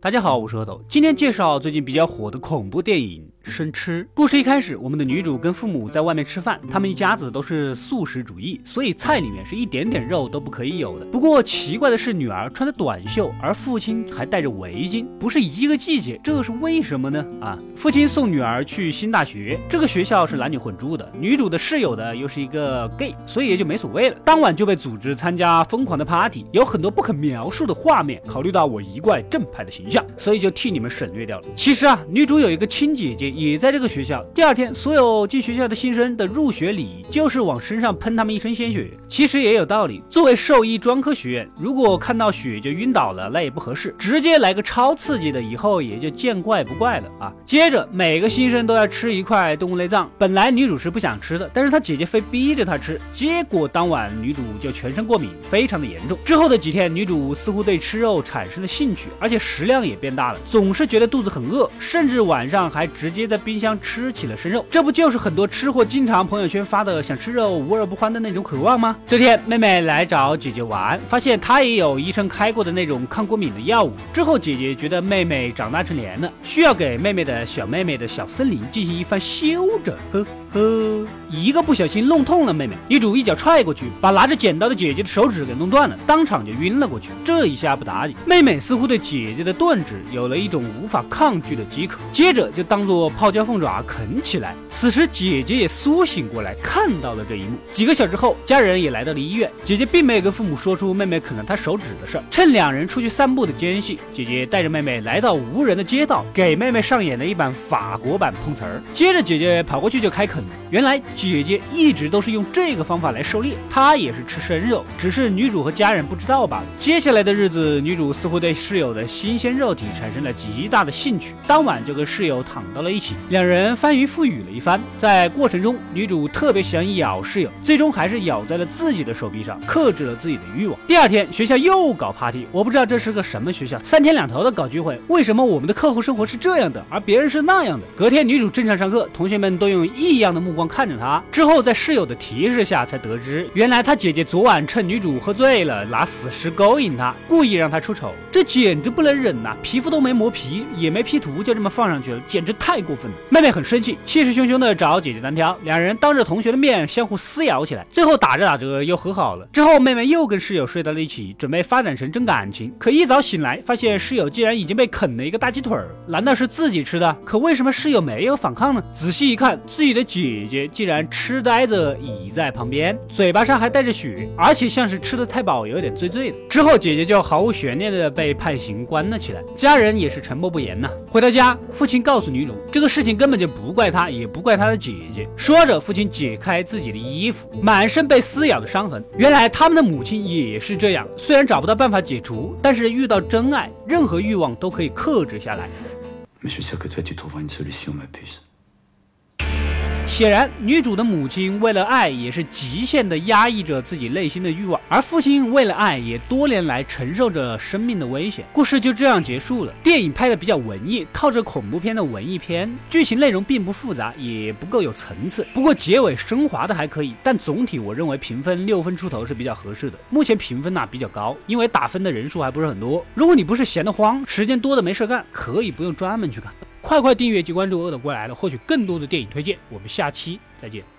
大家好，我是阿斗，今天介绍最近比较火的恐怖电影《生吃》。故事一开始，我们的女主跟父母在外面吃饭，他们一家子都是素食主义，所以菜里面是一点点肉都不可以有的。不过奇怪的是，女儿穿的短袖，而父亲还戴着围巾，不是一个季节，这是为什么呢？啊，父亲送女儿去新大学，这个学校是男女混住的，女主的室友的又是一个 gay，所以也就没所谓了。当晚就被组织参加疯狂的 party，有很多不可描述的画面。考虑到我一贯正派的形象。所以就替你们省略掉了。其实啊，女主有一个亲姐姐也在这个学校。第二天，所有进学校的新生的入学礼就是往身上喷他们一身鲜血。其实也有道理。作为兽医专科学院，如果看到血就晕倒了，那也不合适，直接来个超刺激的，以后也就见怪不怪了啊。接着，每个新生都要吃一块动物内脏。本来女主是不想吃的，但是她姐姐非逼着她吃，结果当晚女主就全身过敏，非常的严重。之后的几天，女主似乎对吃肉产生了兴趣，而且食量。也变大了，总是觉得肚子很饿，甚至晚上还直接在冰箱吃起了生肉。这不就是很多吃货经常朋友圈发的想吃肉无肉不欢的那种渴望吗？这天，妹妹来找姐姐玩，发现她也有医生开过的那种抗过敏的药物。之后，姐姐觉得妹妹长大成年了，需要给妹妹的小妹妹的小森林进行一番修整。呵呵，一个不小心弄痛了妹妹，女主一脚踹过去，把拿着剪刀的姐姐的手指给弄断了，当场就晕了过去。这一下不打紧，妹妹似乎对姐姐的断。指有了一种无法抗拒的饥渴，接着就当做泡椒凤爪啃起来。此时姐姐也苏醒过来，看到了这一幕。几个小时后，家人也来到了医院。姐姐并没有跟父母说出妹妹啃了她手指的事儿。趁两人出去散步的间隙，姐姐带着妹妹来到无人的街道，给妹妹上演了一版法国版碰瓷儿。接着姐姐跑过去就开啃。原来姐姐一直都是用这个方法来狩猎，她也是吃生肉，只是女主和家人不知道罢了。接下来的日子，女主似乎对室友的新鲜。肉体产生了极大的兴趣，当晚就跟室友躺到了一起，两人翻云覆雨了一番。在过程中，女主特别想咬室友，最终还是咬在了自己的手臂上，克制了自己的欲望。第二天，学校又搞 party，我不知道这是个什么学校，三天两头的搞聚会。为什么我们的课后生活是这样的，而别人是那样的？隔天，女主正常上课，同学们都用异样的目光看着她。之后，在室友的提示下，才得知原来他姐姐昨晚趁女主喝醉了，拿死尸勾引她，故意让她出丑。这简直不能忍呐！皮肤都没磨皮，也没 P 图，就这么放上去了，简直太过分了。妹妹很生气，气势汹汹的找姐姐单挑，两人当着同学的面相互撕咬起来，最后打着打着又和好了。之后妹妹又跟室友睡到了一起，准备发展成真感情。可一早醒来，发现室友竟然已经被啃了一个大鸡腿儿，难道是自己吃的？可为什么室友没有反抗呢？仔细一看，自己的姐姐竟然痴呆着倚在旁边，嘴巴上还带着血，而且像是吃的太饱，有点醉醉的。之后姐姐就毫无悬念的被判刑关了起来。家人也是沉默不言呐。回到家，父亲告诉女主，这个事情根本就不怪他，也不怪他的姐姐。说着，父亲解开自己的衣服，满身被撕咬的伤痕。原来他们的母亲也是这样，虽然找不到办法解除，但是遇到真爱，任何欲望都可以克制下来。显然，女主的母亲为了爱也是极限的压抑着自己内心的欲望，而父亲为了爱也多年来承受着生命的危险。故事就这样结束了。电影拍的比较文艺，靠着恐怖片的文艺片，剧情内容并不复杂，也不够有层次。不过结尾升华的还可以，但总体我认为评分六分出头是比较合适的。目前评分呢比较高，因为打分的人数还不是很多。如果你不是闲得慌，时间多的没事干，可以不用专门去看。快快订阅及关注“饿了过来了”，获取更多的电影推荐。我们下期再见。